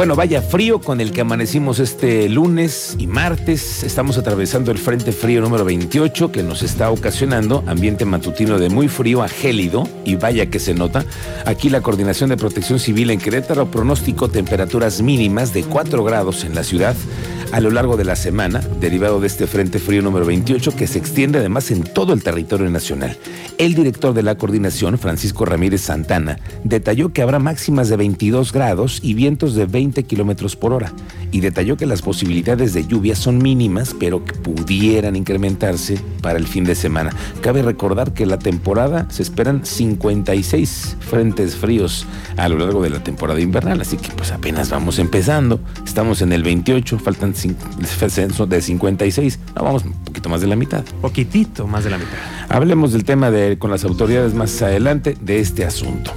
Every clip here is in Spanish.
Bueno, vaya frío con el que amanecimos este lunes y martes. Estamos atravesando el Frente Frío número 28 que nos está ocasionando ambiente matutino de muy frío a gélido y vaya que se nota. Aquí la Coordinación de Protección Civil en Querétaro pronóstico temperaturas mínimas de 4 grados en la ciudad a lo largo de la semana, derivado de este Frente Frío número 28 que se extiende además en todo el territorio nacional. El director de la coordinación, Francisco Ramírez Santana, detalló que habrá máximas de 22 grados y vientos de 20 kilómetros por hora y detalló que las posibilidades de lluvia son mínimas, pero que pudieran incrementarse para el fin de semana. Cabe recordar que la temporada se esperan 56 frentes fríos a lo largo de la temporada invernal, así que pues apenas vamos empezando. Estamos en el 28, faltan de 56, no, vamos un poquito más de la mitad. Poquitito más de la mitad. Hablemos del tema de con las autoridades más adelante de este asunto.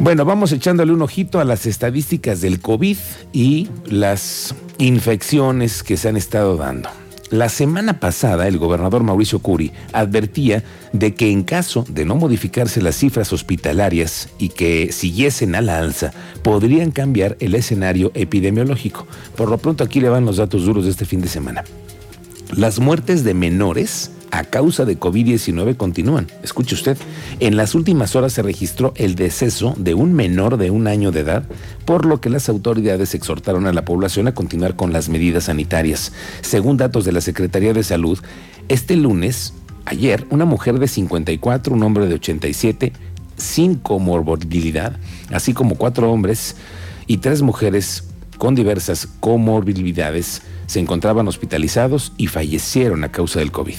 Bueno, vamos echándole un ojito a las estadísticas del COVID y las infecciones que se han estado dando. La semana pasada, el gobernador Mauricio Curi advertía de que en caso de no modificarse las cifras hospitalarias y que siguiesen a la alza, podrían cambiar el escenario epidemiológico. Por lo pronto aquí le van los datos duros de este fin de semana. Las muertes de menores a causa de COVID-19 continúan. Escuche usted, en las últimas horas se registró el deceso de un menor de un año de edad, por lo que las autoridades exhortaron a la población a continuar con las medidas sanitarias. Según datos de la Secretaría de Salud, este lunes, ayer, una mujer de 54, un hombre de 87, sin comorbilidad, así como cuatro hombres y tres mujeres con diversas comorbilidades, se encontraban hospitalizados y fallecieron a causa del COVID.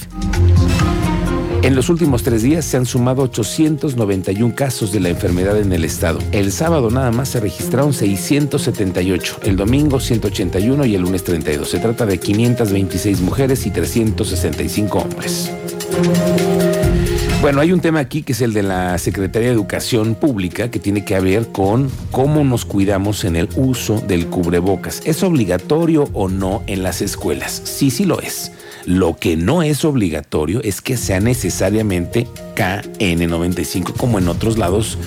En los últimos tres días se han sumado 891 casos de la enfermedad en el estado. El sábado nada más se registraron 678, el domingo 181 y el lunes 32. Se trata de 526 mujeres y 365 hombres. Bueno, hay un tema aquí que es el de la Secretaría de Educación Pública que tiene que ver con cómo nos cuidamos en el uso del cubrebocas. ¿Es obligatorio o no en las escuelas? Sí, sí lo es. Lo que no es obligatorio es que sea necesariamente KN95 como en otros lados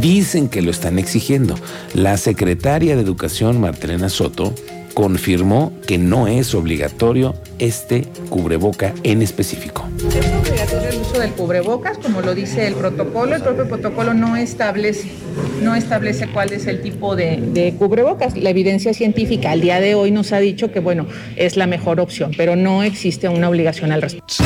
dicen que lo están exigiendo. La secretaria de Educación, Martelena Soto, confirmó que no es obligatorio este cubreboca en específico. Es obligatorio el uso del cubrebocas, como lo dice el protocolo. El propio protocolo no establece, no establece cuál es el tipo de, de cubrebocas. La evidencia científica al día de hoy nos ha dicho que, bueno, es la mejor opción, pero no existe una obligación al respecto.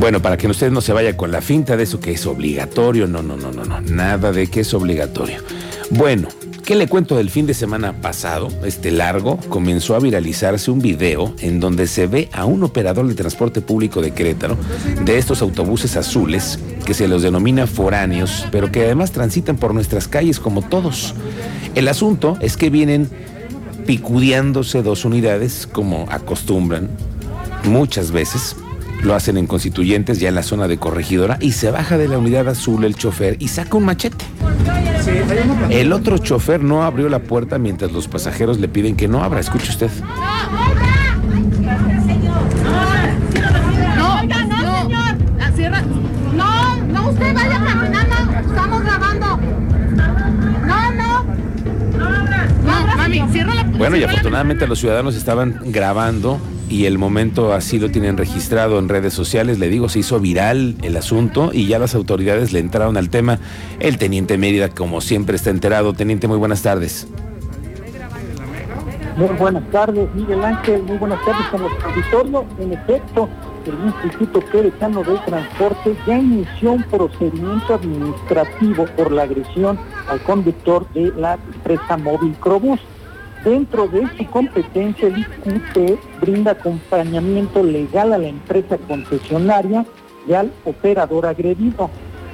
Bueno, para que usted no se vaya con la finta de eso que es obligatorio, no, no, no, no, no, nada de que es obligatorio. Bueno, ¿qué le cuento del fin de semana pasado? Este largo, comenzó a viralizarse un video en donde se ve a un operador de transporte público de Querétaro, de estos autobuses azules, que se los denomina foráneos, pero que además transitan por nuestras calles como todos. El asunto es que vienen picudeándose dos unidades, como acostumbran muchas veces, lo hacen en constituyentes, ya en la zona de corregidora, y se baja de la unidad azul el chofer y saca un machete. El otro chofer no abrió la puerta mientras los pasajeros le piden que no abra. Escuche usted. No, no, señor. Cierra. No, no, usted vaya caminando. Estamos grabando. No, no. No, mami, cierra la Bueno, y afortunadamente los ciudadanos estaban grabando y el momento así lo tienen registrado en redes sociales. Le digo, se hizo viral el asunto y ya las autoridades le entraron al tema. El teniente Mérida, como siempre, está enterado. Teniente, muy buenas tardes. Muy buenas tardes, Miguel Ángel. Muy buenas tardes con los auditorio. En efecto, el Instituto Queretano del Transporte ya inició un procedimiento administrativo por la agresión al conductor de la empresa móvil Crobús. Dentro de su competencia, el IQT brinda acompañamiento legal a la empresa concesionaria y al operador agredido.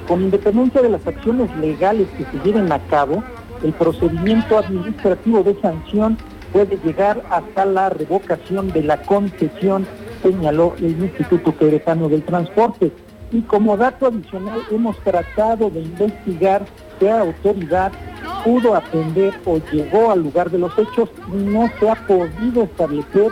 Con independencia de las acciones legales que se lleven a cabo, el procedimiento administrativo de sanción puede llegar hasta la revocación de la concesión, señaló el Instituto Queretano del Transporte. Y como dato adicional, hemos tratado de investigar qué autoridad pudo atender o llegó al lugar de los hechos no se ha podido establecer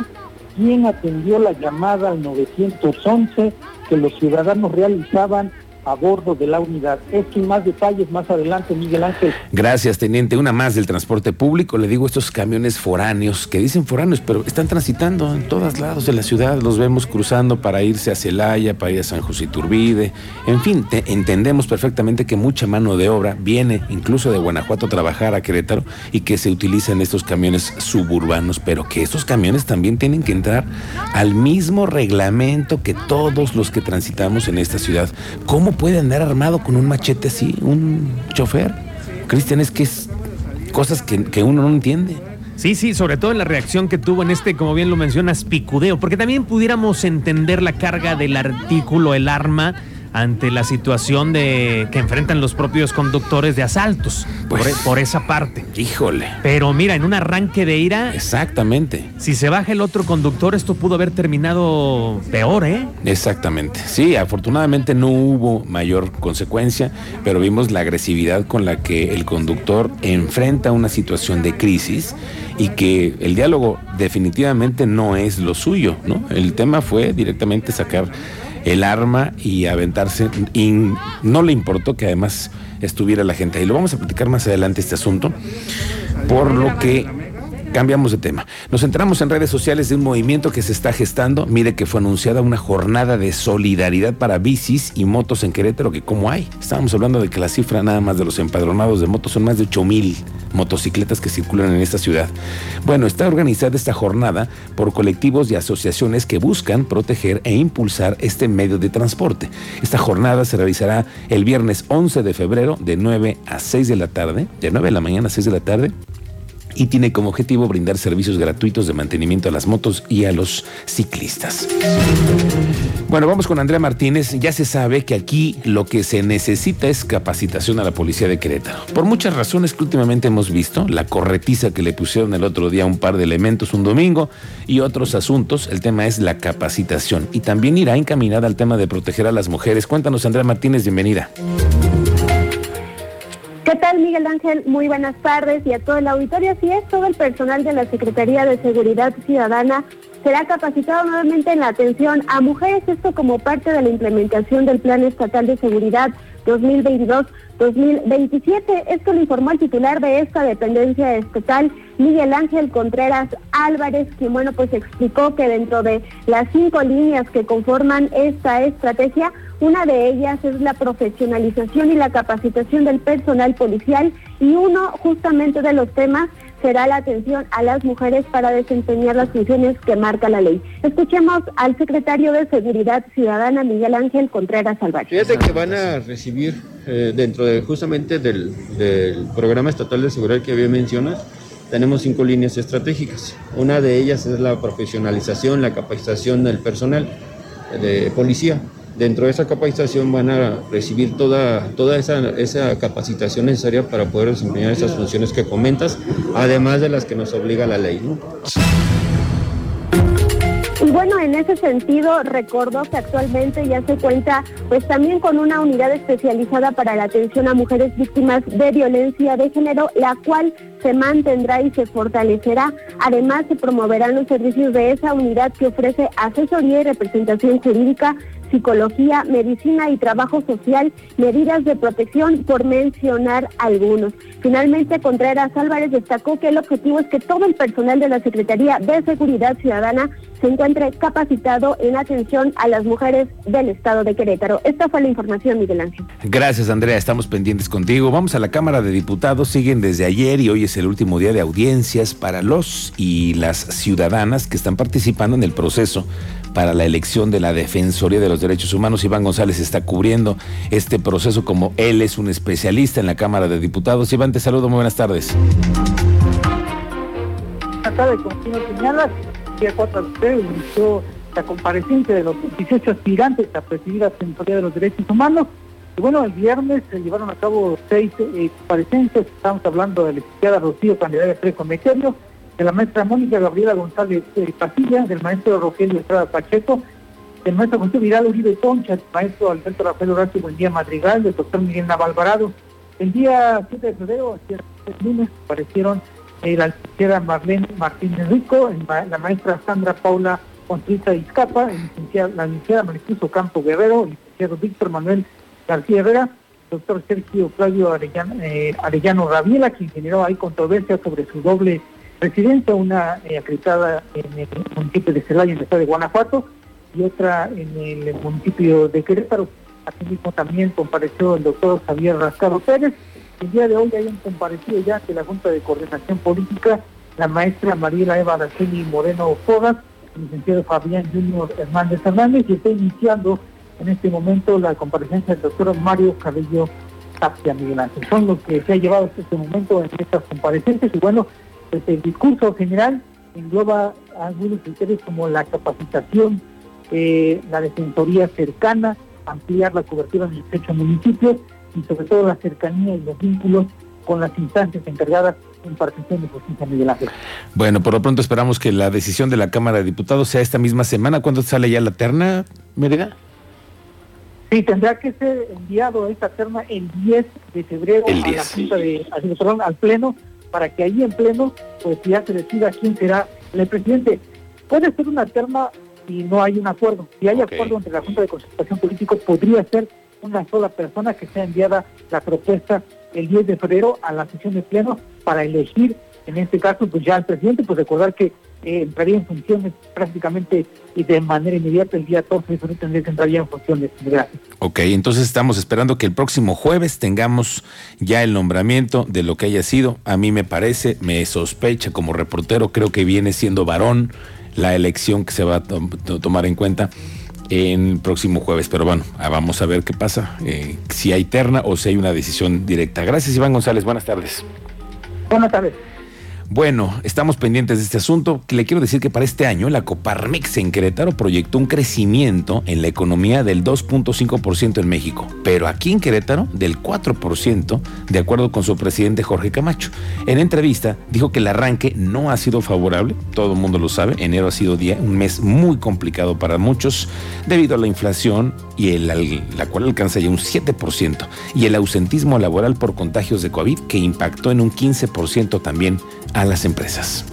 quién atendió la llamada al 911 que los ciudadanos realizaban a bordo de la unidad. Esto y más detalles más adelante, Miguel Ángel. Gracias, teniente. Una más del transporte público. Le digo estos camiones foráneos, que dicen foráneos, pero están transitando en todos lados de la ciudad. Los vemos cruzando para irse a Celaya, para ir a San José Iturbide. En fin, entendemos perfectamente que mucha mano de obra viene incluso de Guanajuato a trabajar a Querétaro y que se utilizan estos camiones suburbanos, pero que estos camiones también tienen que entrar al mismo reglamento que todos los que transitamos en esta ciudad. ¿Cómo puede andar armado con un machete así, un chofer? Cristian, es que es cosas que, que uno no entiende. Sí, sí, sobre todo la reacción que tuvo en este, como bien lo mencionas, picudeo, porque también pudiéramos entender la carga del artículo, el arma, ante la situación de que enfrentan los propios conductores de asaltos por, Pues, por esa parte. Híjole. Pero mira, en un arranque de ira, Exactamente. si se baja el otro conductor, esto pudo haber terminado peor, ¿eh? Exactamente. Sí, afortunadamente no hubo mayor consecuencia, pero vimos la agresividad con la que el conductor enfrenta una situación de crisis y que el diálogo definitivamente no es lo suyo, ¿no? El tema fue directamente sacar el arma y aventarse y no le importó que además estuviera la gente ahí. Lo vamos a platicar más adelante este asunto, por lo que Cambiamos de tema. Nos enteramos en redes sociales de un movimiento que se está gestando. Mire que fue anunciada una jornada de solidaridad para bicis y motos en Querétaro, que como hay. Estábamos hablando de que la cifra nada más de los empadronados de motos son más de 8 mil motocicletas que circulan en esta ciudad. Bueno, está organizada esta jornada por colectivos y asociaciones que buscan proteger e impulsar este medio de transporte. Esta jornada se realizará el viernes 11 de febrero de 9 a 6 de la tarde, de 9 de la mañana a 6 de la tarde y tiene como objetivo brindar servicios gratuitos de mantenimiento a las motos y a los ciclistas. Bueno, vamos con Andrea Martínez. Ya se sabe que aquí lo que se necesita es capacitación a la policía de Querétaro. Por muchas razones que últimamente hemos visto, la corretiza que le pusieron el otro día un par de elementos un domingo y otros asuntos, el tema es la capacitación y también irá encaminada al tema de proteger a las mujeres. Cuéntanos, Andrea Martínez, bienvenida. ¿Qué tal, Miguel Ángel? Muy buenas tardes y a todo el auditorio. Así es, todo el personal de la Secretaría de Seguridad Ciudadana será capacitado nuevamente en la atención a mujeres, esto como parte de la implementación del Plan Estatal de Seguridad 2022-2027. Esto lo informó el titular de esta dependencia estatal, Miguel Ángel Contreras Álvarez, quien, bueno, pues explicó que dentro de las cinco líneas que conforman esta estrategia, una de ellas es la profesionalización y la capacitación del personal policial y uno justamente de los temas será la atención a las mujeres para desempeñar las funciones que marca la ley. Escuchemos al secretario de Seguridad Ciudadana, Miguel Ángel Contreras Álvarez. Fíjate que van a recibir eh, dentro de justamente del, programa estatal de seguridad que bien mencionas, tenemos cinco líneas estratégicas. Una de ellas es la profesionalización, la capacitación del personal de policía. Dentro de esa capacitación van a recibir toda, toda esa, esa capacitación necesaria para poder desempeñar esas funciones que comentas, además de las que nos obliga la ley. ¿no? Y bueno, en ese sentido, recordó que actualmente ya se cuenta pues también con una unidad especializada para la atención a mujeres víctimas de violencia de género, la cual se mantendrá y se fortalecerá. Además, se promoverán los servicios de esa unidad que ofrece asesoría y representación jurídica psicología, medicina y trabajo social, medidas de protección, por mencionar algunos. Finalmente, Contreras Álvarez destacó que el objetivo es que todo el personal de la Secretaría de Seguridad Ciudadana se encuentre capacitado en atención a las mujeres del estado de Querétaro. Esta fue la información, Miguel Ángel. Gracias, Andrea. Estamos pendientes contigo. Vamos a la Cámara de Diputados. Siguen desde ayer y hoy es el último día de audiencias para los y las ciudadanas que están participando en el proceso para la elección de la Defensoría de los Derechos Humanos. Iván González está cubriendo este proceso como él es un especialista en la Cámara de Diputados. Iván, te saludo, muy buenas tardes. Buenas tardes, como señalas, día 4 de febrero inició la comparecencia de los 18 aspirantes a presidir la Defensoría de los Derechos Humanos. Y bueno, el viernes se llevaron a cabo seis eh, comparecencias. Estamos hablando de la licenciada Rocío Candelaria Trejo Meterio, de la maestra Mónica Gabriela González eh, Pasilla, del maestro Rogelio Estrada Pacheco el maestro José Viral Uribe Concha, el maestro Alberto Rafael Horacio Buendía Madrigal, el doctor Miguel Navalvarado. El día 7 de febrero, el lunes, aparecieron eh, la licenciada Marlene Martínez Rico, la maestra Sandra Paula Contrita Izcapa, la licenciada Maricruz Campo Guerrero, el licenciado Víctor Manuel García Herrera, doctor Sergio Claudio Arellano, eh, Rabiela, quien generó ahí controversia sobre su doble residencia, una eh, acreditada en el municipio de Celaya, en el estado de Guanajuato, y otra en el municipio de Querétaro. Asimismo también compareció el doctor Javier Rascado Pérez. El día de hoy hayan comparecido ya ante la Junta de Coordinación Política la maestra Mariela Eva Araceli Moreno Fogas, el licenciado Fabián Junior Hernández Hernández, y está iniciando en este momento la comparecencia del doctor Mario Cabello Tapia Miguel Ángel. Son los que se ha llevado hasta este momento en estas comparecencias y bueno, pues el discurso general engloba algunos criterios como la capacitación, eh, la defensoría cercana, ampliar la cobertura en 18 municipios y sobre todo la cercanía y los vínculos con las instancias encargadas en partición de justicia Miguel Ángel. Bueno, por lo pronto esperamos que la decisión de la Cámara de Diputados sea esta misma semana. ¿Cuándo sale ya la terna, Mérida? Sí, tendrá que ser enviado esta terna el 10 de febrero a la Junta de, perdón, al Pleno, para que ahí en Pleno pues ya se decida quién será el presidente. Puede ser una terna si no hay un acuerdo. Si hay acuerdo entre la Junta de Concertación Político, podría ser una sola persona que sea enviada la propuesta el 10 de febrero a la sesión de pleno para elegir, en este caso, pues ya al presidente, pues recordar que eh, entraría en funciones prácticamente y de manera inmediata el día 12 de febrero tendría que entrar ya en funciones. Gracias. Ok, entonces estamos esperando que el próximo jueves tengamos ya el nombramiento de lo que haya sido. A mí me parece, me sospecha como reportero, creo que viene siendo varón la elección que se va a tomar en cuenta en el próximo jueves. Pero bueno, ah, vamos a ver qué pasa, eh, si hay terna o si hay una decisión directa. Gracias, Iván González. Buenas tardes. Buenas tardes. Bueno, estamos pendientes de este asunto. Le quiero decir que para este año la Coparmex en Querétaro proyectó un crecimiento en la economía del 2.5% en México, pero aquí en Querétaro del 4%, de acuerdo con su presidente Jorge Camacho. En entrevista dijo que el arranque no ha sido favorable, todo el mundo lo sabe, enero ha sido un mes muy complicado para muchos debido a la inflación y el, la cual alcanza ya un 7% y el ausentismo laboral por contagios de COVID que impactó en un 15% también a las empresas.